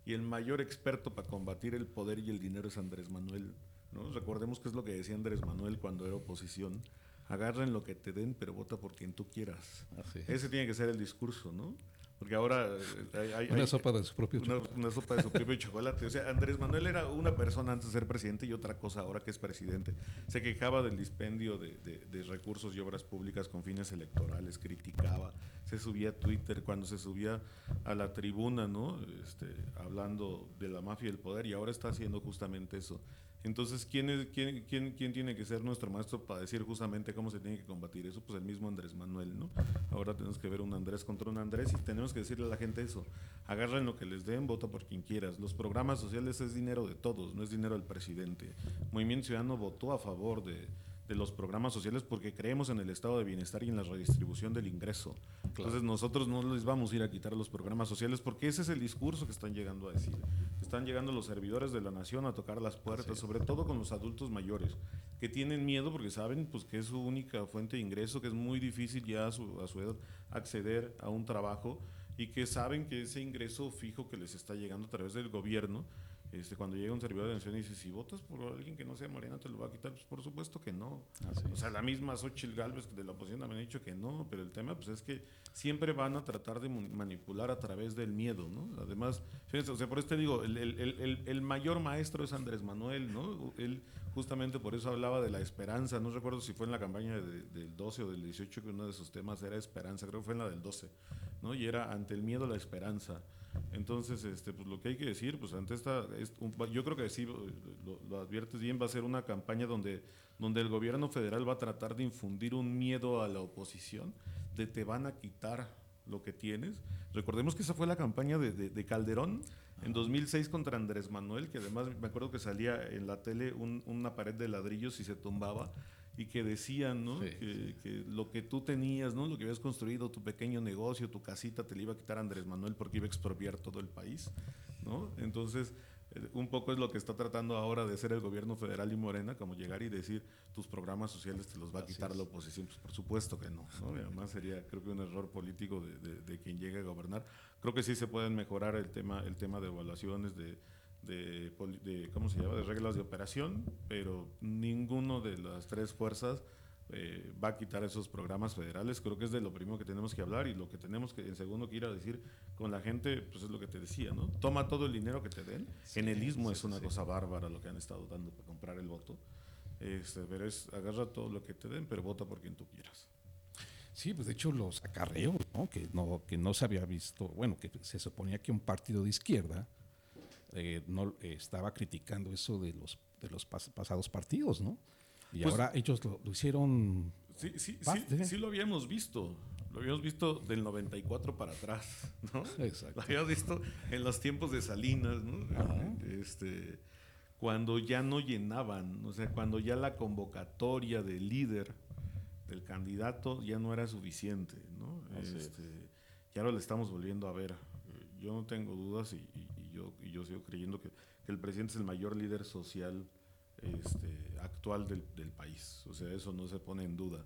Y el mayor experto para combatir el poder y el dinero es Andrés Manuel. ¿no? Recordemos que es lo que decía Andrés Manuel cuando era oposición. Agarren lo que te den, pero vota por quien tú quieras. Así es. Ese tiene que ser el discurso, ¿no? Porque ahora eh, hay, hay- Una sopa de su propio una, chocolate. una sopa de su propio chocolate. O sea, Andrés Manuel era una persona antes de ser presidente y otra cosa ahora que es presidente. Se quejaba del dispendio de, de- de recursos y obras públicas con fines electorales, criticaba, se subía a Twitter, cuando se subía a la tribuna, ¿no? Este, hablando de la mafia y el poder y ahora está haciendo justamente eso. Entonces, ¿quién, es, quién, quién, quién tiene que ser nuestro maestro para decir justamente cómo se tiene que combatir eso? Pues el mismo Andrés Manuel, ¿no? Ahora tenemos que ver un Andrés contra un Andrés y tenemos que decirle a la gente eso. Agarren lo que les den, vota por quien quieras. Los programas sociales es dinero de todos, no es dinero del presidente. Movimiento Ciudadano votó a favor de, de los programas sociales porque creemos en el estado de bienestar y en la redistribución del ingreso. Entonces nosotros no les vamos a ir a quitar los programas sociales porque ese es el discurso que están llegando a decir. Están llegando los servidores de la nación a tocar las puertas, sobre todo con los adultos mayores, que tienen miedo porque saben pues, que es su única fuente de ingreso, que es muy difícil ya a su, a su edad acceder a un trabajo y que saben que ese ingreso fijo que les está llegando a través del gobierno, este, cuando llega un servidor de nación y dice, si votas por alguien que no sea morena, te lo va a quitar, pues por supuesto que no. Así O sea, la misma Xochitl Galvez de la oposición también ha dicho que no, pero el tema pues es que siempre van a tratar de manipular a través del miedo, ¿no? Además, fíjense, o sea, por eso te digo, el, el- el- el- el mayor maestro es Andrés Manuel, ¿no? Él justamente por eso hablaba de la esperanza, no recuerdo si fue en la campaña de- del 12 o del 18 que uno de sus temas era esperanza, creo que fue en la del 12, ¿no? Y era ante el miedo la esperanza. Entonces, este, pues lo que hay que decir, pues ante esta, es un- yo creo que sí, lo, lo adviertes bien, va a ser una campaña donde, donde el gobierno federal va a tratar de infundir un miedo a la oposición, de te van a quitar lo que tienes. Recordemos que esa fue la campaña de, de- de Calderón en 2006 contra Andrés Manuel, que además me acuerdo que salía en la tele un- una pared de ladrillos y se tumbaba y que decían, ¿no? Sí, que, que lo que tú tenías, ¿no? Lo que habías construido, tu pequeño negocio, tu casita, te le iba a quitar Andrés Manuel porque iba a expropiar todo el país, ¿no? Entonces, eh, un poco es lo que está tratando ahora de hacer el gobierno federal y Morena, como llegar y decir, tus programas sociales te los va a quitar la oposición. Pues por supuesto que no, además sería, creo que un error político de, de- de quien llegue a gobernar. Creo que sí se pueden mejorar el tema, el tema de evaluaciones, de, de, de, ¿cómo se llama?, de reglas de operación, pero ninguno de las tres fuerzas eh, va a quitar esos programas federales. Creo que es de lo primero que tenemos que hablar y lo que tenemos que, en segundo, que ir a decir con la gente, pues es lo que te decía, ¿no? Toma todo el dinero que te den. Genelismo es una cosa bárbara lo que han estado dando para comprar el voto. Este, pero es, agarra todo lo que te den, pero vota por quien tú quieras. Sí, pues de hecho los acarreos, ¿no? Que no, que no se había visto, bueno, que se suponía que un partido de izquierda eh, no eh, estaba criticando eso de los de los pas- pasados partidos, ¿no? Y Pues- ahora ellos lo, lo hicieron Sí, sí, sí, sí lo habíamos visto. lo habíamos visto del 94 para atrás, ¿no? Exacto. Lo habíamos visto en los tiempos de Salinas, ¿no? Este, cuando ya no llenaban, o sea, cuando ya la convocatoria del líder, del candidato, ya no era suficiente, ¿no? Este, y ahora le estamos volviendo a ver. Yo no tengo dudas y yo, y yo sigo creyendo que, que el presidente es el mayor líder social este, actual del, del país. O sea, eso no se pone en duda.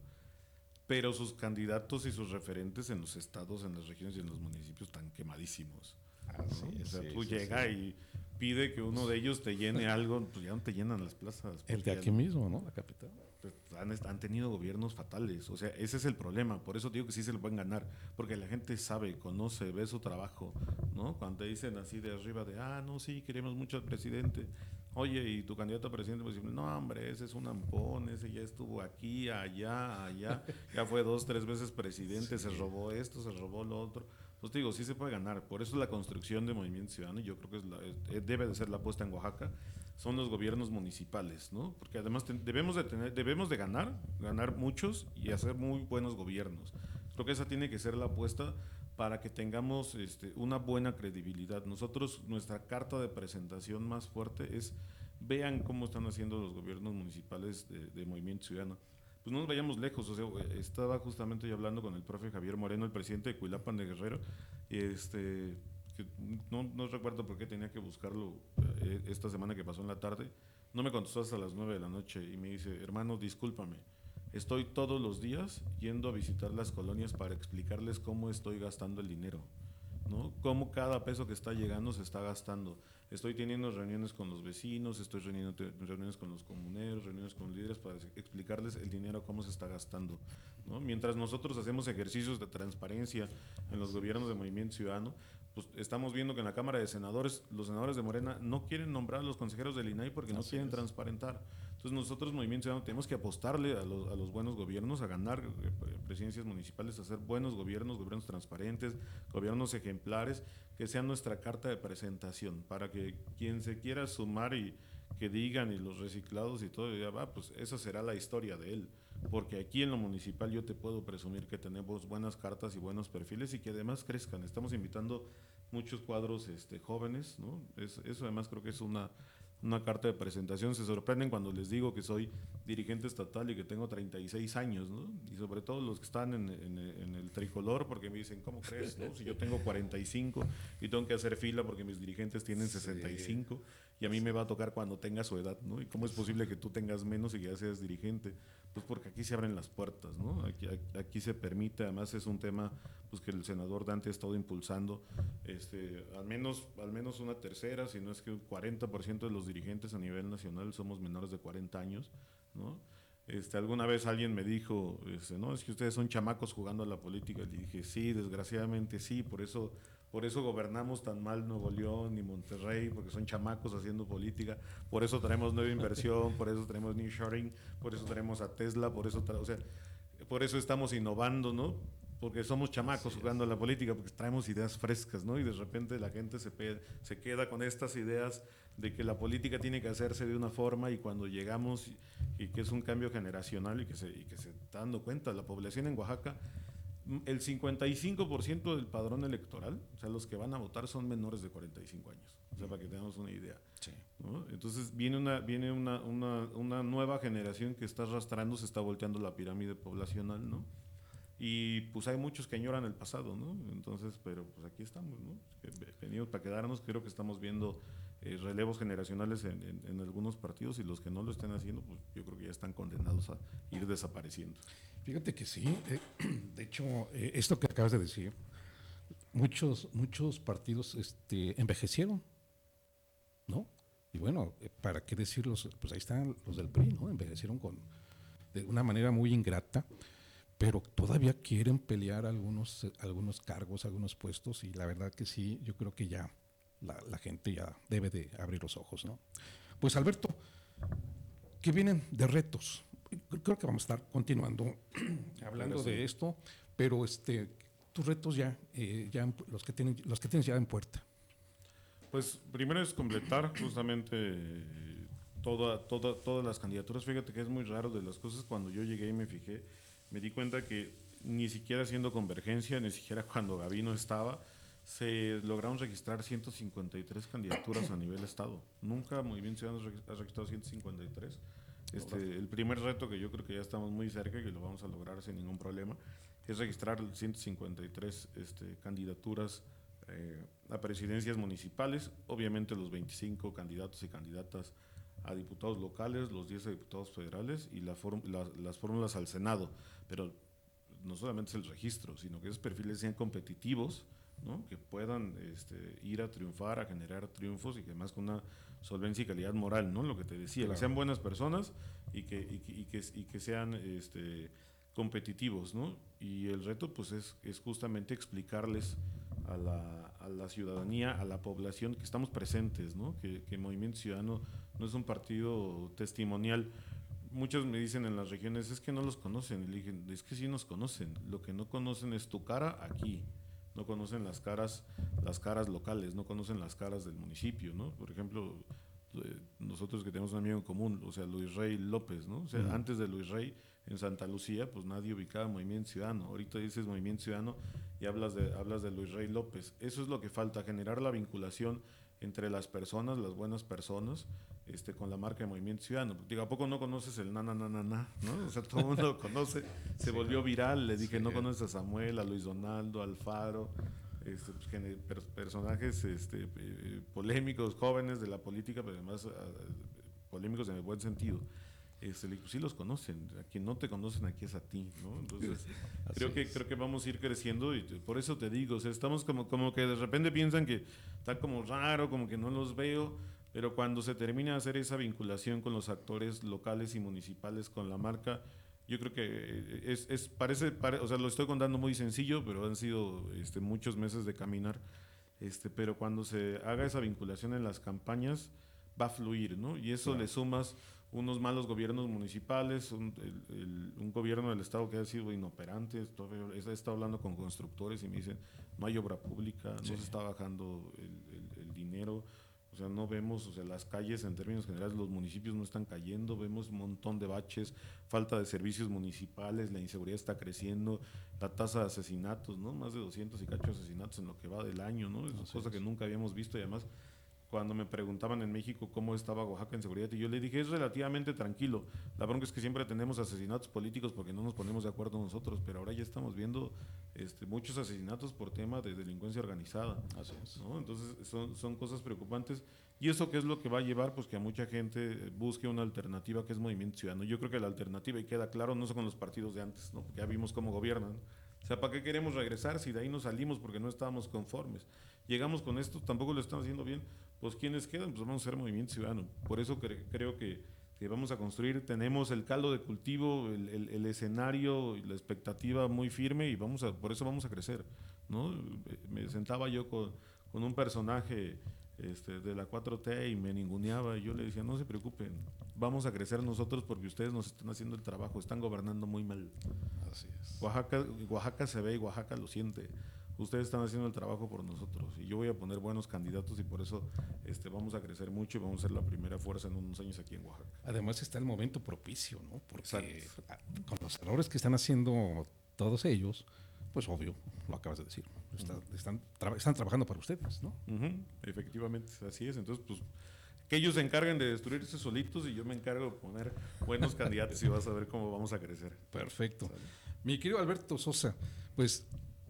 Pero sus candidatos y sus referentes en los estados, en las regiones y en los municipios están quemadísimos. ¿no? o sea, tú llegas y pide que uno de ellos te llene algo, pues ya no te llenan las plazas. El de aquí mismo, ¿no? La capital. Pues, han, han tenido gobiernos fatales. O sea, ese es el problema. Por eso digo que sí se lo pueden ganar. Porque la gente sabe, conoce, ve su trabajo. ¿no? Cuando te dicen así de arriba de, ah, no, sí, queremos mucho al presidente. Oye, ¿y tu candidato a presidente? Pues no, hombre, ese es un ampón, ese ya estuvo aquí, allá, allá. Ya fue dos, tres veces presidente, se robó esto, se robó lo otro. Pues digo, sí se puede ganar. Por eso la construcción de Movimiento Ciudadano, yo creo que es la- es- debe de ser la apuesta en Oaxaca, son los gobiernos municipales, ¿no? Porque además debemos de tener, debemos de ganar, ganar muchos y hacer muy buenos gobiernos. Creo que esa tiene que ser la apuesta para que tengamos este, una buena credibilidad. Nosotros, nuestra carta de presentación más fuerte es vean cómo están haciendo los gobiernos municipales de, Movimiento Ciudadano. Pues no nos vayamos lejos, o sea, estaba justamente yo hablando con el profe Javier Moreno, el presidente de Cuilapan de Guerrero, y este, que no, no recuerdo por qué tenía que buscarlo eh, esta semana que pasó en la tarde, no me contestó hasta las 9 de la noche y me dice, hermano, discúlpame, estoy todos los días yendo a visitar las colonias para explicarles cómo estoy gastando el dinero. ¿no? Cómo cada peso que está llegando se está gastando. Estoy teniendo reuniones con los vecinos, estoy teniendo te- reuniones con los comuneros, reuniones con líderes para ex- explicarles el dinero cómo se está gastando. ¿no? Mientras nosotros hacemos ejercicios de transparencia en los gobiernos de Movimiento Ciudadano, pues estamos viendo que en la Cámara de Senadores, los senadores de Morena no quieren nombrar a los consejeros del INAI porque no Así quieren es. transparentar. Entonces nosotros, Movimiento Ciudadano, tenemos que apostarle a los, a los buenos gobiernos, a ganar eh, presidencias municipales, a hacer buenos gobiernos, gobiernos transparentes, gobiernos ejemplares, que sean nuestra carta de presentación, para que quien se quiera sumar y que digan y los reciclados y todo, ya va, pues esa será la historia de él. Porque aquí en lo municipal yo te puedo presumir que tenemos buenas cartas y buenos perfiles y que además crezcan. Estamos invitando muchos cuadros este, jóvenes, ¿no? Es- eso además creo que es una, una carta de presentación. Se sorprenden cuando les digo que soy dirigente estatal y que tengo 36 años, ¿no? Y sobre todo los que están en, en- en el tricolor, porque me dicen, ¿cómo crees? no? Si yo tengo 45 y tengo que hacer fila porque mis dirigentes tienen 65 y a mí me va a tocar cuando tenga su edad, ¿no? ¿Y cómo es posible que tú tengas menos y que ya seas dirigente? Pues porque aquí se abren las puertas, ¿no? Aquí, aquí- se permite, además es un tema pues que el senador Dante ha estado impulsando, este, al menos al menos una tercera, si no es que un 40% de los dirigentes a nivel nacional somos menores de 40 años, ¿no? Este, alguna vez alguien me dijo, este, no, es que ustedes son chamacos jugando a la política. Le dije, sí, desgraciadamente sí, por eso, por eso gobernamos tan mal Nuevo León y Monterrey, porque son chamacos haciendo política. Por eso traemos nueva inversión, por eso tenemos New Sharing, por eso tenemos a Tesla, por eso, o sea, por eso estamos innovando, ¿no? Porque somos chamacos jugando a la política, porque traemos ideas frescas, ¿no? Y de repente la gente se, se queda con estas ideas de que la política tiene que hacerse de una forma y cuando llegamos y, y que es un cambio generacional y que, se, y que se está dando cuenta, la población en Oaxaca, el 55% del padrón electoral, o sea, los que van a votar son menores de 45 años, o sea, para que tengamos una idea. ¿no? Entonces viene una, viene una, una, una nueva generación que está arrastrando, se está volteando la pirámide poblacional, ¿no? Y pues hay muchos que añoran el pasado, ¿no? Entonces, pero pues aquí estamos, ¿no? Ve- Venimos para quedarnos, creo que estamos viendo eh, relevos generacionales en, algunos partidos y los que no lo estén haciendo, pues yo creo que ya están condenados a ir desapareciendo. Fíjate que sí. eh, de hecho, eh, esto que acabas de decir, muchos, muchos partidos este, envejecieron, ¿no? Y bueno, eh, ¿para qué decirlos? Pues ahí están los del PRI, ¿no? Envejecieron con, de una manera muy ingrata, pero todavía quieren pelear algunos, eh, algunos cargos, algunos puestos, y la verdad que sí, yo creo que ya la, la gente ya debe de abrir los ojos, ¿no? Pues Alberto, ¿qué vienen de retos? Creo que vamos a estar continuando hablando de esto, pero este, tus retos ya, eh, ya los que tienen, los que tienes ya en puerta. Pues primero es completar justamente eh, toda, toda, todas las candidaturas. Fíjate que es muy raro de las cosas. Cuando yo llegué y me fijé, me di cuenta que ni siquiera haciendo convergencia, ni siquiera cuando Gavino estaba, se lograron registrar 153 candidaturas a nivel estado. Nunca Movimiento Ciudadano ha registrado 153. Este, el primer reto que yo creo que ya estamos muy cerca y que lo vamos a lograr sin ningún problema es registrar 153 este, candidaturas eh, a presidencias municipales, obviamente los 25 candidatos y candidatas a diputados locales, los 10 a diputados federales y la la, las fórmulas al Senado. Pero no solamente es el registro, sino que esos perfiles sean competitivos, ¿no? que puedan este, ir a triunfar, a generar triunfos y que además con una solvencia y calidad moral, ¿no? lo que te decía, que sean buenas personas y que, y que, y que, y que sean este, competitivos. ¿no? Y el reto pues es, es justamente explicarles a la, a la, ciudadanía, a la población que estamos presentes, ¿no? que, que Movimiento Ciudadano no es un partido testimonial muchos me dicen en las regiones, es que no los conocen. Y le dije, es que sí nos conocen. Lo que no conocen es tu cara aquí. No conocen las caras, las caras locales, no conocen las caras del municipio, ¿no? Por ejemplo, eh, nosotros que tenemos un amigo en común, o sea, Luis Rey López, ¿no? O sea, antes de Luis Rey, en Santa Lucía, pues nadie ubicaba Movimiento Ciudadano. Ahorita dices Movimiento Ciudadano y hablas de, hablas de Luis Rey López. Eso es lo que falta, generar la vinculación entre las personas, las buenas personas, este, con la marca de Movimiento Ciudadano. Digo, ¿a poco no conoces el na, na, na, na, na? ¿no? O sea, todo el mundo lo conoce. Se volvió viral. Le dije, no conoces a Samuel, a Luis Donaldo, Alfaro, este, pues, personajes este, eh, polémicos, jóvenes de la política, pero además uh, polémicos en el buen sentido. Este, le digo, sí los conocen, a quien no te conocen aquí es a ti, ¿no? Entonces, creo que, creo que vamos a ir creciendo y por eso te digo, o sea, estamos como, como que de repente piensan que está como raro, como que no los veo, pero cuando se termina de hacer esa vinculación con los actores locales y municipales, con la marca, yo creo que eh, es, es parece, o sea, lo estoy contando muy sencillo, pero han sido este, muchos meses de caminar. Este, pero cuando se haga esa vinculación en las campañas, va a fluir, ¿no? Y eso le sumas unos malos gobiernos municipales, un, un, gobierno del Estado que ha sido inoperante. He estado hablando con constructores y me dicen, no hay obra pública, no se está bajando el, el dinero. O sea, no vemos, o sea, las calles en términos generales, los municipios no están cayendo, vemos un montón de baches, falta de servicios municipales, la inseguridad está creciendo, la tasa de asesinatos, ¿no? Más de 200 y cacho asesinatos en lo que va del año, ¿no? Es una cosa que nunca habíamos visto y además cuando me preguntaban en México cómo estaba Oaxaca en seguridad, y yo le dije, es relativamente tranquilo. La bronca es que siempre tenemos asesinatos políticos porque no nos ponemos de acuerdo nosotros, pero ahora ya estamos viendo este, muchos asesinatos por tema de delincuencia organizada. Así es. ¿no? Entonces, son, son cosas preocupantes. ¿Y eso qué es lo que va a llevar? Pues que a mucha gente busque una alternativa que es Movimiento Ciudadano. Yo creo que la alternativa, y queda claro, no son con los partidos de antes, ¿no? porque ya vimos cómo gobiernan. O sea, ¿para qué queremos regresar si de ahí nos salimos porque no estábamos conformes? Llegamos con esto, tampoco lo estamos haciendo bien pues ¿quiénes quedan? Pues vamos a ser Movimiento Ciudadano. Por eso creo que, vamos a construir, tenemos el caldo de cultivo, el, escenario, la expectativa muy firme y vamos a, por eso vamos a crecer. ¿no? Me sentaba yo con un personaje este, de la 4T y me ninguneaba y yo le decía, no se preocupen, vamos a crecer nosotros porque ustedes nos están haciendo el trabajo, están gobernando muy mal. Así es. Oaxaca, Oaxaca se ve y Oaxaca lo siente ustedes están haciendo el trabajo por nosotros y yo voy a poner buenos candidatos y por eso este, vamos a crecer mucho y vamos a ser la primera fuerza en unos años aquí en Oaxaca. Además está el momento propicio, ¿no? Porque con los errores que están haciendo todos ellos, pues obvio, lo acabas de decir, están, están, trabajando para ustedes, ¿no? Efectivamente, así es. Entonces, pues que ellos se encarguen de destruirse solitos y yo me encargo de poner buenos candidatos y vas a ver cómo vamos a crecer. Perfecto. Mi querido Alberto Sosa, pues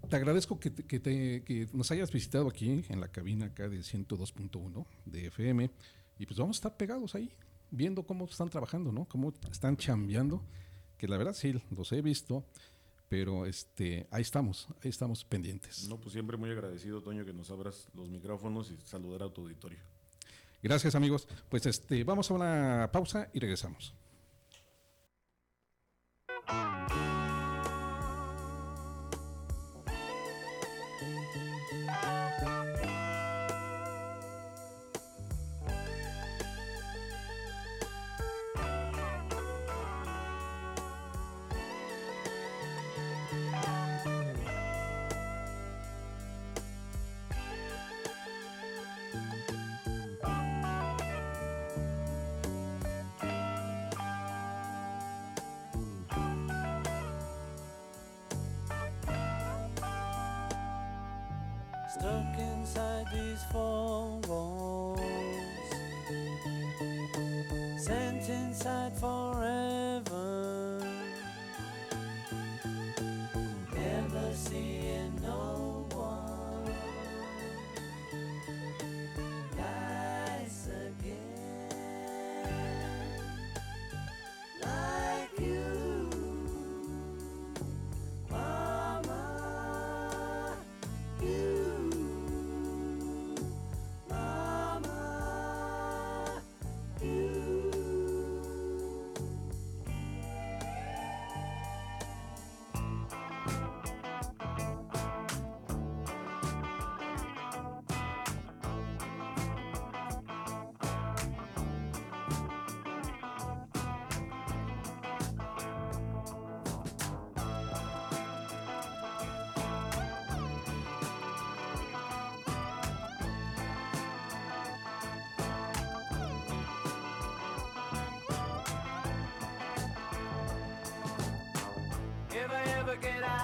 te agradezco que, que, nos hayas visitado aquí en la cabina acá de 102.1 de FM y pues vamos a estar pegados ahí viendo cómo están trabajando, ¿no? Cómo están chambeando, que la verdad sí, los he visto, pero este, ahí estamos, ahí estamos pendientes. No, pues siempre muy agradecido, Toño, que nos abras los micrófonos y saludar a tu auditorio. Gracias, amigos. Pues este, vamos a una pausa y regresamos. get out.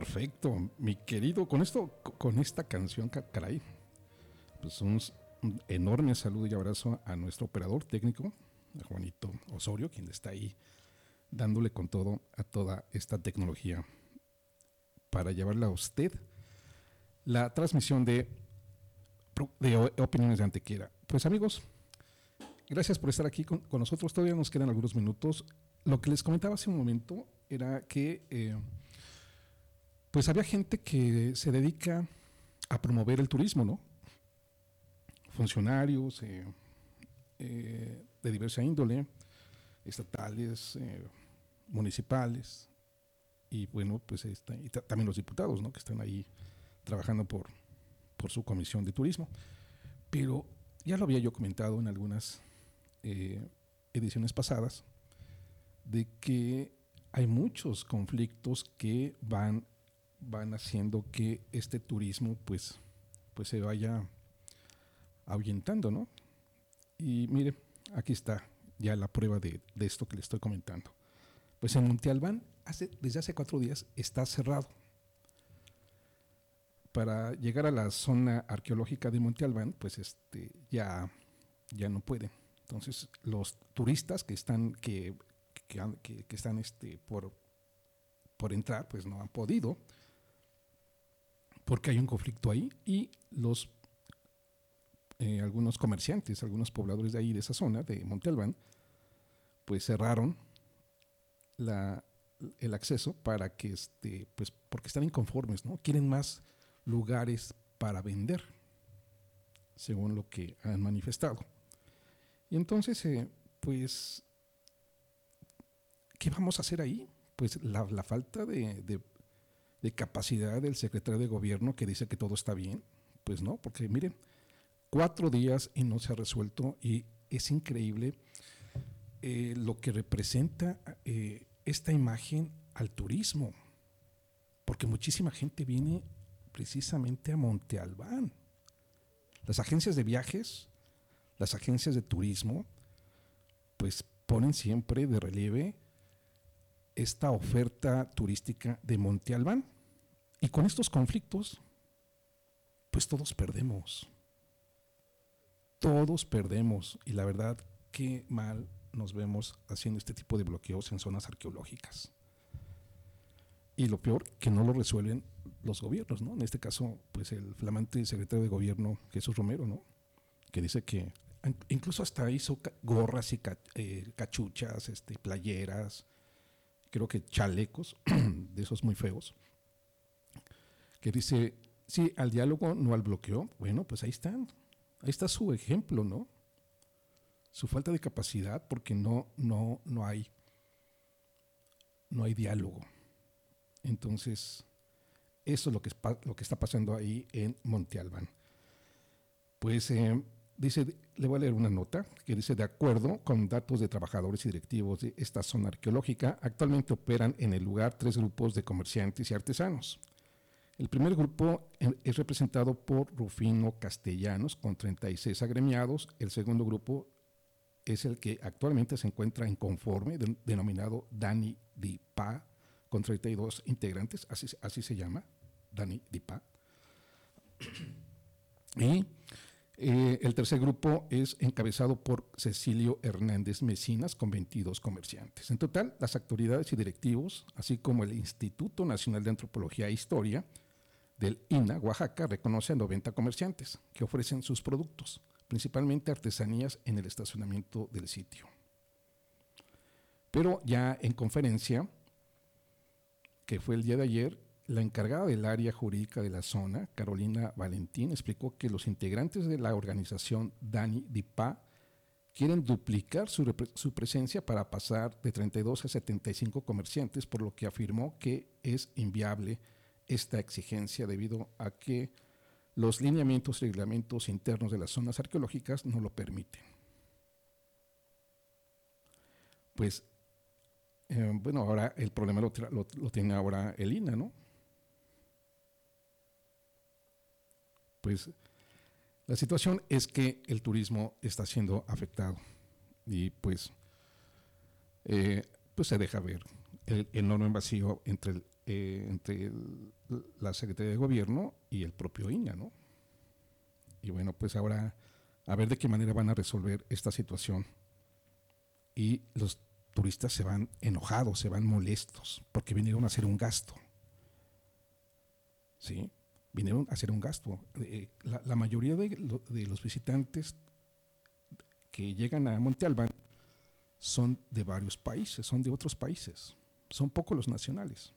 Perfecto, mi querido. Con esto, con esta canción, caray, pues un, enorme saludo y abrazo a nuestro operador técnico, a Juanito Osorio, quien está ahí dándole con todo a toda esta tecnología para llevarla a usted la transmisión de, opiniones de Antequera. Pues amigos, gracias por estar aquí con, nosotros. Todavía nos quedan algunos minutos. Lo que les comentaba hace un momento era que eh, pues había gente que se dedica a promover el turismo, ¿no? Funcionarios eh, eh, de diversa índole, estatales, eh, municipales, y bueno, pues ta- también los diputados, ¿no? Que están ahí trabajando por, por su comisión de turismo. Pero ya lo había yo comentado en algunas ediciones pasadas, de que hay muchos conflictos que van, van haciendo que este turismo pues, pues se vaya ahuyentando, ¿no? Y mire, aquí está ya la prueba de, de esto que le estoy comentando. Pues en Monte Albán, hace, desde hace cuatro días, está cerrado. Para llegar a la zona arqueológica de Monte Albán, pues este, ya, ya no pueden. Entonces, los turistas que están, que, que- que están este, por, por entrar, pues no han podido, porque hay un conflicto ahí y los eh, algunos comerciantes, algunos pobladores de ahí, de esa zona, de Monte Albán, pues cerraron la, el acceso para que, este, pues, porque están inconformes, ¿no? Quieren más lugares para vender, según lo que han manifestado. Y entonces, eh, pues, ¿qué vamos a hacer ahí? Pues la, falta de- de capacidad del secretario de gobierno que dice que todo está bien, pues no, porque miren, cuatro días y no se ha resuelto y es increíble eh, lo que representa eh, esta imagen al turismo, porque muchísima gente viene precisamente a Monte Albán. Las agencias de viajes, las agencias de turismo, pues ponen siempre de relieve esta oferta turística de Monte Albán. Y con estos conflictos, pues todos perdemos. Todos perdemos. Y la verdad, qué mal nos vemos haciendo este tipo de bloqueos en zonas arqueológicas. Y lo peor, que no lo resuelven los gobiernos, ¿no? En este caso, pues el flamante secretario de gobierno, Jesús Romero, ¿no? Que dice que incluso hasta hizo gorras y eh, cachuchas, este, playeras, creo que chalecos, de esos muy feos, que dice, sí, al diálogo, no al bloqueo. Bueno, pues ahí están. Ahí está su ejemplo, ¿no? Su falta de capacidad porque no, no, no hay, no hay diálogo. Entonces, eso es lo que, lo que está pasando ahí en Monte Albán. Pues eh, dice, le voy a leer una nota que dice, de acuerdo con datos de trabajadores y directivos de esta zona arqueológica, actualmente operan en el lugar tres grupos de comerciantes y artesanos. El primer grupo eh, es representado por Rufino Castellanos con 36 agremiados. El segundo grupo es el que actualmente se encuentra en conforme, de- denominado Dani Dipa, con 32 integrantes, así, así se llama, Dani Dipa. Y eh, el tercer grupo es encabezado por Cecilio Hernández Mecinas con 22 comerciantes. En total, las autoridades y directivos, así como el Instituto Nacional de Antropología e Historia del INA, Oaxaca, reconoce a 90 comerciantes que ofrecen sus productos, principalmente artesanías en el estacionamiento del sitio. Pero ya en conferencia, que fue el día de ayer, la encargada del área jurídica de la zona, Carolina Valentín, explicó que los integrantes de la organización Dani Dipa quieren duplicar su, presencia para pasar de 32 a 75 comerciantes, por lo que afirmó que es inviable esta exigencia debido a que los lineamientos y reglamentos internos de las zonas arqueológicas no lo permiten. Pues, eh, bueno, ahora el problema lo- lo tiene ahora el INA, ¿no? Pues la situación es que el turismo está siendo afectado y pues, eh, pues se deja ver el enorme vacío entre, eh, entre la Secretaría de Gobierno y el propio INA, ¿no? Y bueno, pues ahora a ver de qué manera van a resolver esta situación. Y los turistas se van enojados, se van molestos, porque vinieron a hacer un gasto. ¿Sí? Vinieron a hacer un gasto. Eh, la, la mayoría de, lo- de los visitantes que llegan a Monte Albán son de varios países, son de otros países. Son pocos los nacionales.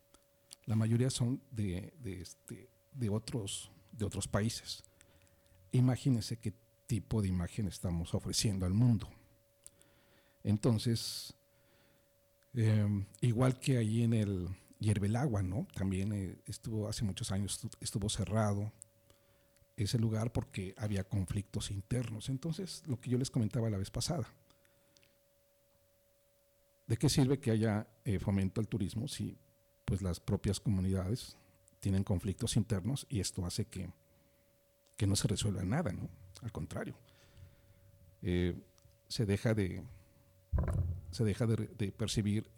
La mayoría son de, de, este, de, otros, de otros países. Imagínense qué tipo de imagen estamos ofreciendo al mundo. Entonces, eh, igual que ahí en el Hierbelagua, ¿no? También eh, estuvo hace muchos años, estu- estuvo cerrado ese lugar porque había conflictos internos. Entonces, lo que yo les comentaba la vez pasada, ¿de qué sirve que haya eh, fomento al turismo si pues las propias comunidades tienen conflictos internos y esto hace que, que no se resuelva nada, ¿no? Al contrario, eh, se deja de se deja de, percibir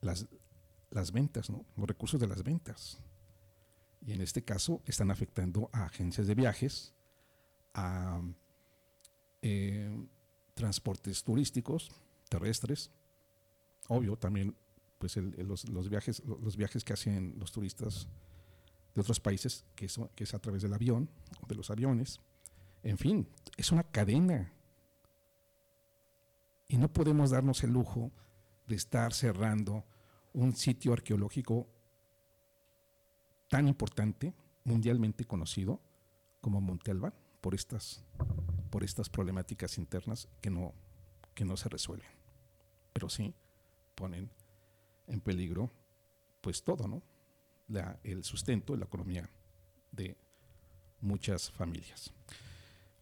las, las ventas, ¿no? los recursos de las ventas. Y en este caso están afectando a agencias de viajes, a eh, transportes turísticos, terrestres, obvio también pues los, viajes, lo- los viajes que hacen los turistas de otros países, que, eso, que es a través del avión, o de los aviones. En fin, es una cadena. Y no podemos darnos el lujo de estar cerrando un sitio arqueológico tan importante, mundialmente conocido, como Monte Albán, por estas, por estas problemáticas internas que no, que no se resuelven. Pero sí ponen en peligro pues todo, ¿no? El sustento la economía de muchas familias.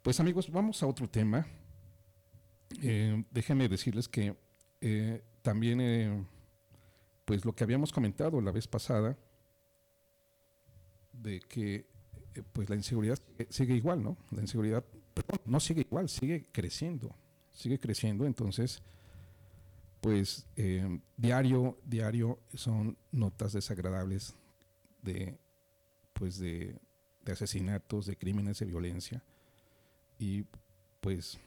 Pues amigos, vamos a otro tema. Eh, déjenme decirles que eh, también, eh, pues lo que habíamos comentado la vez pasada, de que eh, pues la inseguridad sigue- igual, ¿no? La inseguridad, no sigue igual, sigue creciendo, sigue creciendo, entonces, pues eh, diario, diario son notas desagradables de, pues de asesinatos, de crímenes de violencia y pues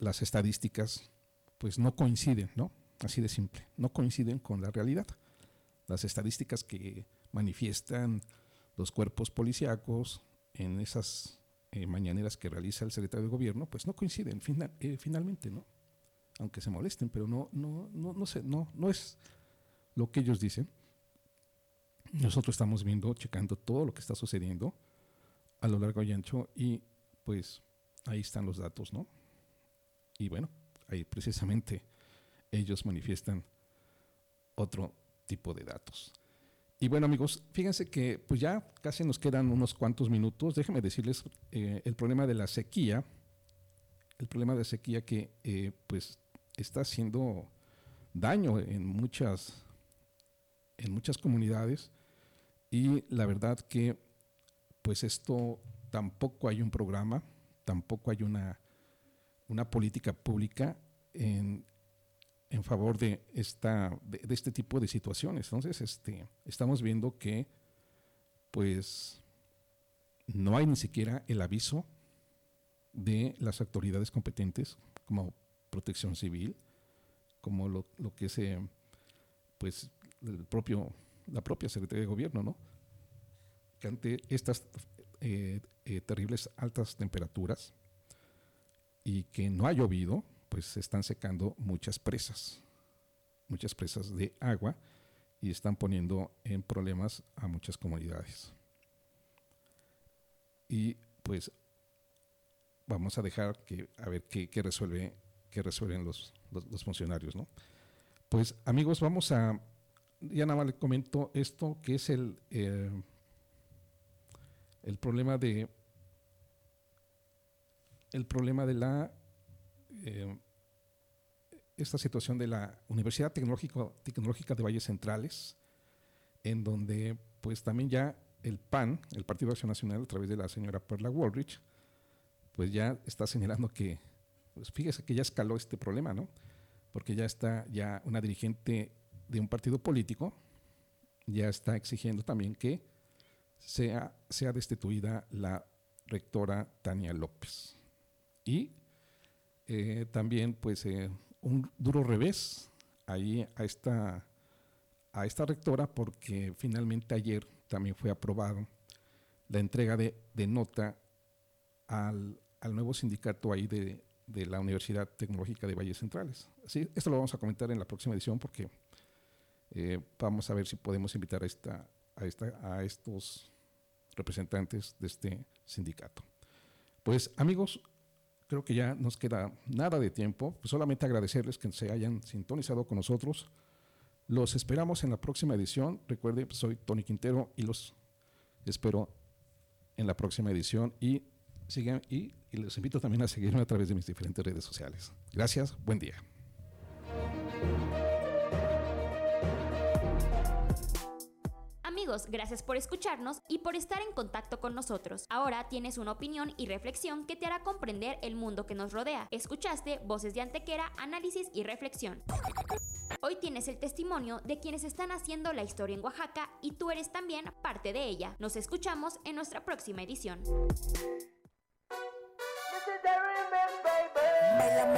las estadísticas pues no coinciden, ¿no? Así de simple, no coinciden con la realidad. Las estadísticas que manifiestan los cuerpos policíacos en esas eh, mañaneras que realiza el secretario de gobierno, pues no coinciden eh, finalmente, ¿no? Aunque se molesten, pero no, no, no, no sé, no, no es lo que ellos dicen. Nosotros estamos viendo, checando todo lo que está sucediendo a lo largo y ancho y pues ahí están los datos, ¿no? Y bueno, ahí precisamente ellos manifiestan otro tipo de datos. Y bueno amigos, fíjense que pues ya casi nos quedan unos cuantos minutos. Déjenme decirles eh, el problema de la sequía, el problema de sequía que eh, pues está haciendo daño en muchas, en muchas comunidades y la verdad que pues esto tampoco hay un programa, tampoco hay una, una política pública en, en favor de, esta, de, este tipo de situaciones. Entonces, este, estamos viendo que pues no hay ni siquiera el aviso de las autoridades competentes como protección civil, como lo, lo que es eh, pues el propio, la propia Secretaría de Gobierno, ¿no? Que ante estas eh, eh, terribles altas temperaturas y que no ha llovido, pues se están secando muchas presas, muchas presas de agua y están poniendo en problemas a muchas comunidades. Y pues vamos a dejar que a ver qué, resuelve qué resuelven los, los, los funcionarios, ¿no? Pues amigos, vamos a ya nada más les comento esto que es el eh, el problema de el problema de la eh, esta situación de la Universidad Tecnológico- Tecnológica de Valles Centrales, en donde pues también ya el PAN, el Partido Acción Nacional, a través de la señora Perla Woolrich, pues ya está señalando que, pues fíjese que ya escaló este problema, ¿no? Porque ya está ya una dirigente de un partido político, ya está exigiendo también que sea, sea destituida la rectora Tania López. Y eh, también, pues, eh, un duro revés ahí a esta, a esta rectora, porque finalmente ayer también fue aprobado la entrega de, de nota al, al nuevo sindicato ahí de, de la Universidad Tecnológica de Valles Centrales. Sí, esto lo vamos a comentar en la próxima edición porque eh, vamos a ver si podemos invitar a, esta, a, esta, a estos representantes de este sindicato. Pues amigos, creo que ya nos queda nada de tiempo, pues solamente agradecerles que se hayan sintonizado con nosotros. Los esperamos en la próxima edición. Recuerden, pues, soy Tony Quintero y los espero en la próxima edición y sigan y, y les invito también a seguirme a través de mis diferentes redes sociales. Gracias, buen día. Gracias por escucharnos y por estar en contacto con nosotros. Ahora tienes una opinión y reflexión que te hará comprender el mundo que nos rodea. Escuchaste Voces de Antequera, Análisis y Reflexión. Hoy tienes el testimonio de quienes están haciendo la historia en Oaxaca y tú eres también parte de ella. Nos escuchamos en nuestra próxima edición.